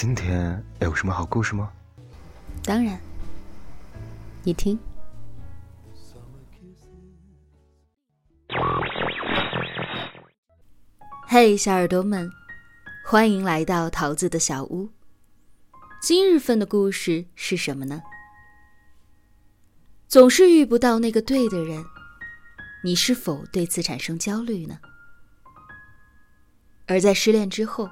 今天有什么好故事吗？当然，你听。嘿，小耳朵们，欢迎来到桃子的小屋。今日份的故事是什么呢？总是遇不到那个对的人，你是否对此产生焦虑呢？而在失恋之后，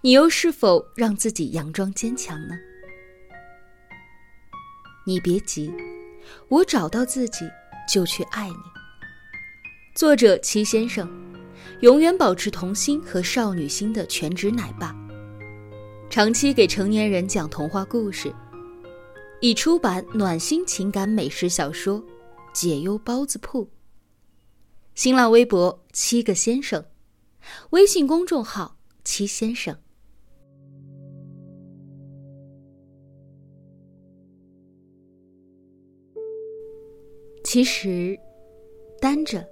你又是否让自己佯装坚强呢？你别急，我找到自己就去爱你。作者七先生，永远保持童心和少女心的全职奶爸，长期给成年人讲童话故事，已出版暖心情感美食小说《解忧包子铺》。新浪微博七个先生，微信公众号七先生。其实，单着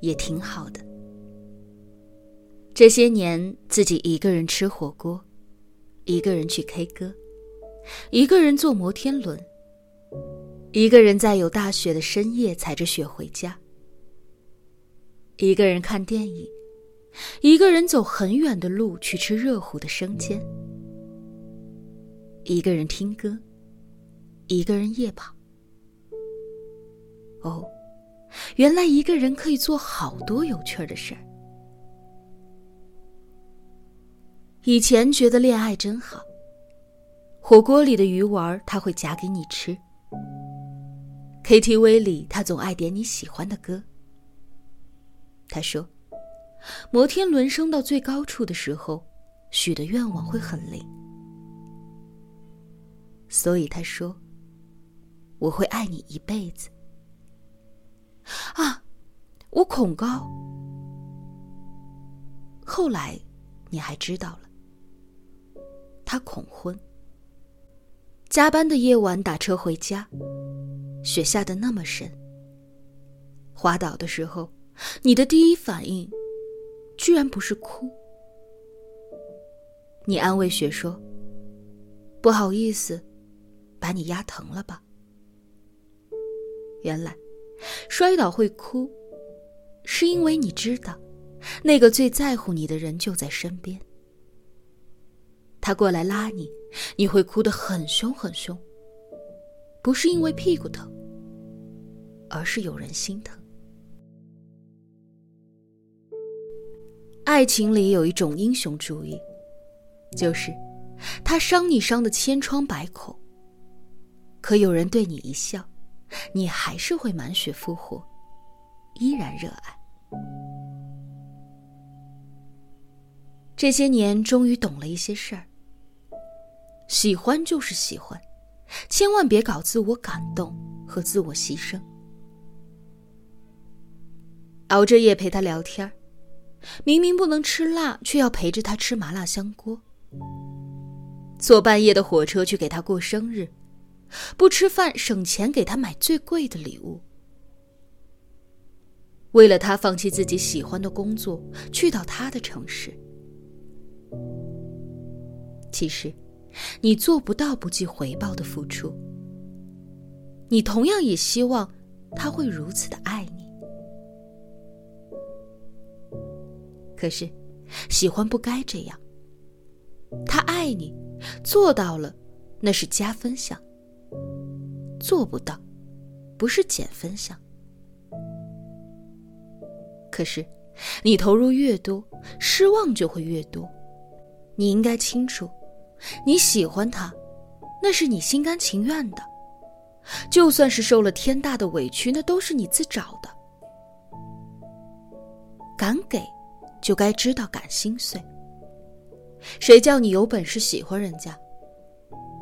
也挺好的。这些年，自己一个人吃火锅，一个人去 K 歌，一个人坐摩天轮，一个人在有大雪的深夜踩着雪回家，一个人看电影，一个人走很远的路去吃热乎的生煎，一个人听歌，一个人夜跑。哦，原来一个人可以做好多有趣的事儿。以前觉得恋爱真好，火锅里的鱼丸他会夹给你吃，KTV 里他总爱点你喜欢的歌。他说，摩天轮升到最高处的时候，许的愿望会很灵。所以他说，我会爱你一辈子。啊，我恐高。后来，你还知道了，他恐婚。加班的夜晚打车回家，雪下的那么深。滑倒的时候，你的第一反应，居然不是哭。你安慰雪说：“不好意思，把你压疼了吧？”原来。摔倒会哭，是因为你知道，那个最在乎你的人就在身边。他过来拉你，你会哭得很凶很凶。不是因为屁股疼，而是有人心疼。爱情里有一种英雄主义，就是他伤你伤的千疮百孔，可有人对你一笑。你还是会满血复活，依然热爱。这些年终于懂了一些事儿。喜欢就是喜欢，千万别搞自我感动和自我牺牲。熬着夜陪他聊天明明不能吃辣，却要陪着他吃麻辣香锅。坐半夜的火车去给他过生日。不吃饭省钱给他买最贵的礼物，为了他放弃自己喜欢的工作，去到他的城市。其实，你做不到不计回报的付出。你同样也希望他会如此的爱你。可是，喜欢不该这样。他爱你，做到了，那是加分项。做不到，不是减分项。可是，你投入越多，失望就会越多。你应该清楚，你喜欢他，那是你心甘情愿的。就算是受了天大的委屈，那都是你自找的。敢给，就该知道感心碎。谁叫你有本事喜欢人家，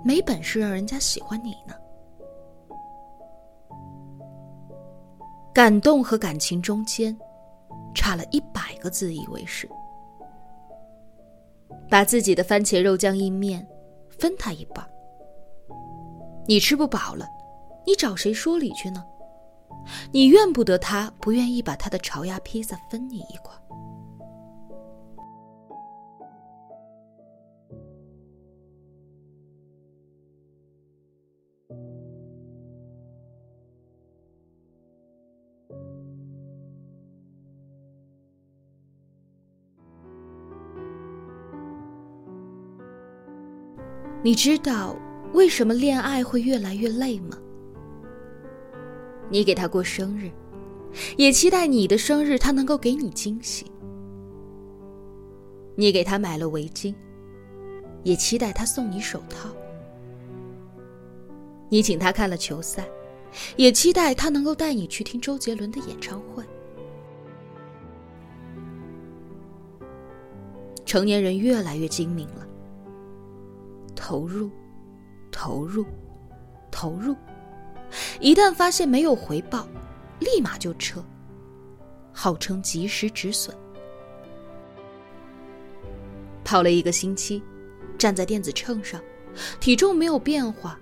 没本事让人家喜欢你呢？感动和感情中间，差了一百个自以为是。把自己的番茄肉酱意面分他一半。你吃不饱了，你找谁说理去呢？你怨不得他不愿意把他的潮鸭披萨分你一块。你知道为什么恋爱会越来越累吗？你给他过生日，也期待你的生日他能够给你惊喜。你给他买了围巾，也期待他送你手套。你请他看了球赛，也期待他能够带你去听周杰伦的演唱会。成年人越来越精明了，投入，投入，投入，一旦发现没有回报，立马就撤，号称及时止损。跑了一个星期，站在电子秤上，体重没有变化，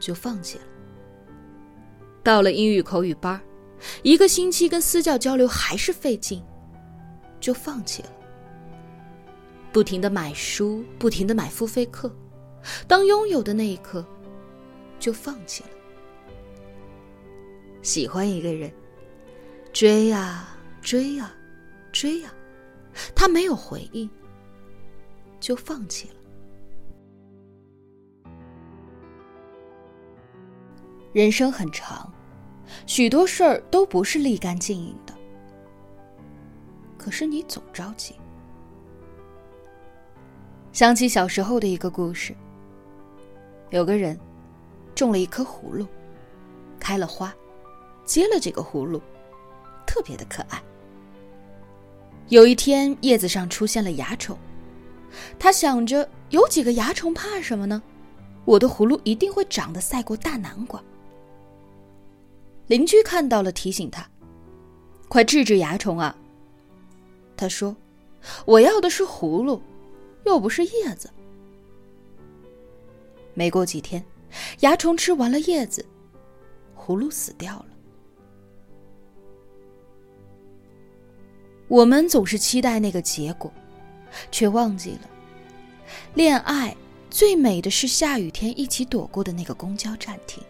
就放弃了。到了英语口语班，一个星期跟私教交流还是费劲，就放弃了。不停的买书，不停的买付费课，当拥有的那一刻，就放弃了。喜欢一个人，追呀追呀追呀，他没有回应。就放弃了。人生很长，许多事儿都不是立竿见影的。可是你总着急。想起小时候的一个故事，有个人种了一颗葫芦，开了花，结了这个葫芦，特别的可爱。有一天，叶子上出现了蚜虫。他想着，有几个蚜虫怕什么呢？我的葫芦一定会长得赛过大南瓜。邻居看到了，提醒他：“快治治蚜虫啊！”他说：“我要的是葫芦，又不是叶子。”没过几天，蚜虫吃完了叶子，葫芦死掉了。我们总是期待那个结果。却忘记了，恋爱最美的是下雨天一起躲过的那个公交站亭，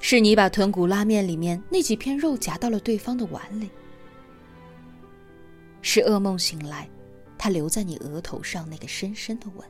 是你把豚骨拉面里面那几片肉夹到了对方的碗里，是噩梦醒来，他留在你额头上那个深深的吻。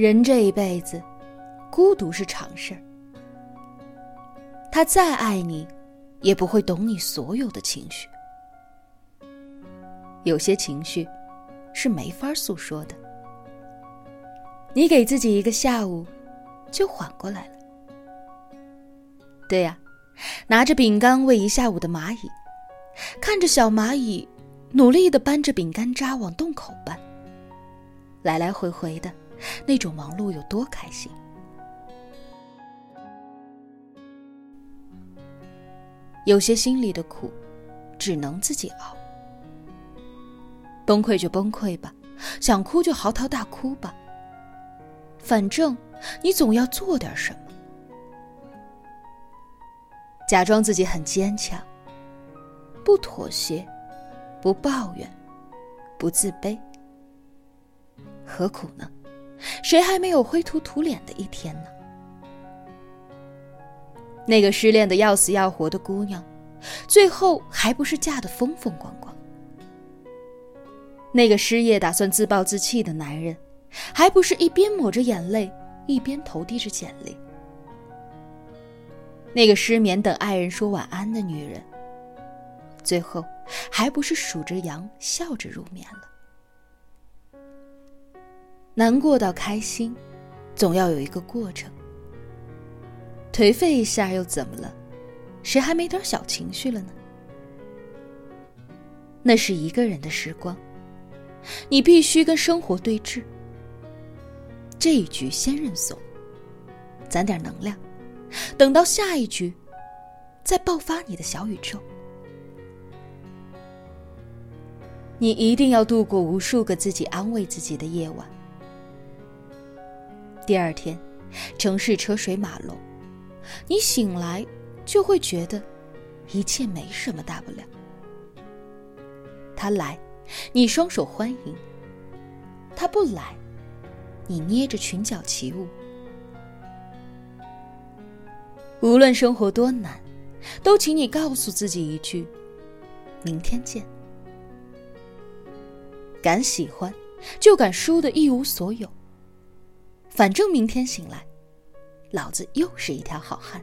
人这一辈子，孤独是常事儿。他再爱你，也不会懂你所有的情绪。有些情绪，是没法诉说的。你给自己一个下午，就缓过来了。对呀，拿着饼干喂一下午的蚂蚁，看着小蚂蚁努力的搬着饼干渣往洞口搬，来来回回的。那种忙碌有多开心？有些心里的苦，只能自己熬。崩溃就崩溃吧，想哭就嚎啕大哭吧。反正你总要做点什么，假装自己很坚强，不妥协，不抱怨，不自卑，何苦呢？谁还没有灰头土脸的一天呢？那个失恋的要死要活的姑娘，最后还不是嫁得风风光光？那个失业打算自暴自弃的男人，还不是一边抹着眼泪，一边投递着简历？那个失眠等爱人说晚安的女人，最后还不是数着羊，笑着入眠了？难过到开心，总要有一个过程。颓废一下又怎么了？谁还没点小情绪了呢？那是一个人的时光，你必须跟生活对峙。这一局先认怂，攒点能量，等到下一局，再爆发你的小宇宙。你一定要度过无数个自己安慰自己的夜晚。第二天，城市车水马龙，你醒来就会觉得一切没什么大不了。他来，你双手欢迎；他不来，你捏着裙角起舞。无论生活多难，都请你告诉自己一句：明天见。敢喜欢，就敢输的一无所有。反正明天醒来，老子又是一条好汉。